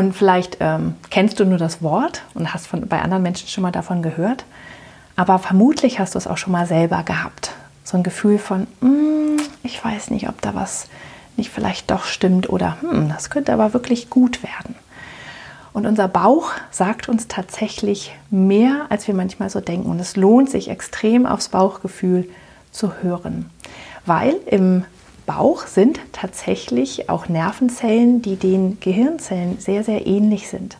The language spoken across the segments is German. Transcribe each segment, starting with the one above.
Und vielleicht ähm, kennst du nur das Wort und hast von, bei anderen Menschen schon mal davon gehört. Aber vermutlich hast du es auch schon mal selber gehabt. So ein Gefühl von, mm, ich weiß nicht, ob da was nicht vielleicht doch stimmt oder hm, das könnte aber wirklich gut werden. Und unser Bauch sagt uns tatsächlich mehr, als wir manchmal so denken. Und es lohnt sich extrem aufs Bauchgefühl zu hören, weil im Bauch sind tatsächlich auch Nervenzellen, die den Gehirnzellen sehr, sehr ähnlich sind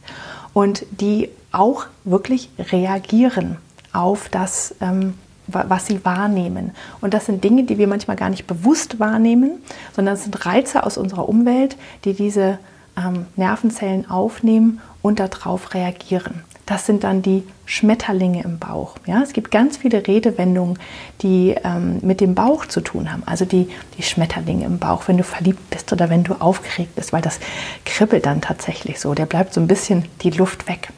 und die auch wirklich reagieren auf das, ähm, was sie wahrnehmen. Und das sind Dinge, die wir manchmal gar nicht bewusst wahrnehmen, sondern es sind Reize aus unserer Umwelt, die diese ähm, Nervenzellen aufnehmen und darauf reagieren. Das sind dann die Schmetterlinge im Bauch. Ja, es gibt ganz viele Redewendungen, die ähm, mit dem Bauch zu tun haben. Also die, die Schmetterlinge im Bauch, wenn du verliebt bist oder wenn du aufgeregt bist, weil das kribbelt dann tatsächlich so. Der bleibt so ein bisschen die Luft weg.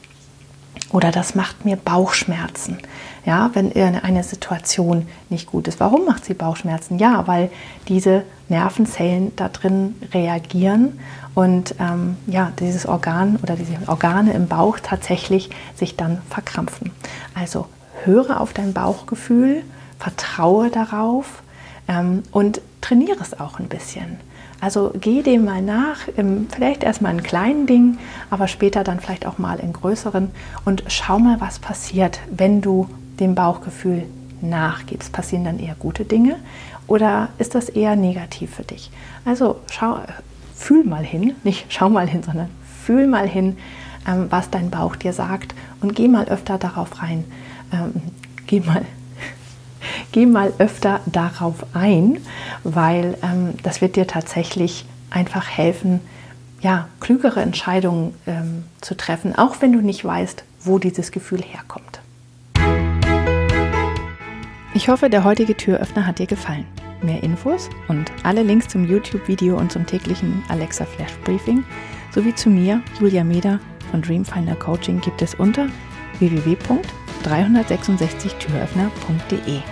Oder das macht mir Bauchschmerzen, ja, wenn eine Situation nicht gut ist. Warum macht sie Bauchschmerzen? Ja, weil diese Nervenzellen da drin reagieren und ähm, ja, dieses Organ oder diese Organe im Bauch tatsächlich sich dann verkrampfen. Also höre auf dein Bauchgefühl, vertraue darauf ähm, und trainiere es auch ein bisschen. Also geh dem mal nach, vielleicht erstmal in kleinen Dingen, aber später dann vielleicht auch mal in größeren und schau mal, was passiert, wenn du dem Bauchgefühl nachgibst. Passieren dann eher gute Dinge oder ist das eher negativ für dich? Also schau, fühl mal hin, nicht schau mal hin, sondern fühl mal hin, ähm, was dein Bauch dir sagt und geh mal öfter darauf rein. Ähm, geh mal geh mal öfter darauf ein, weil ähm, das wird dir tatsächlich einfach helfen, ja, klügere Entscheidungen ähm, zu treffen, auch wenn du nicht weißt, wo dieses Gefühl herkommt. Ich hoffe, der heutige Türöffner hat dir gefallen. Mehr Infos und alle Links zum YouTube-Video und zum täglichen Alexa Flash Briefing sowie zu mir, Julia Meder von Dreamfinder Coaching gibt es unter www.366türöffner.de.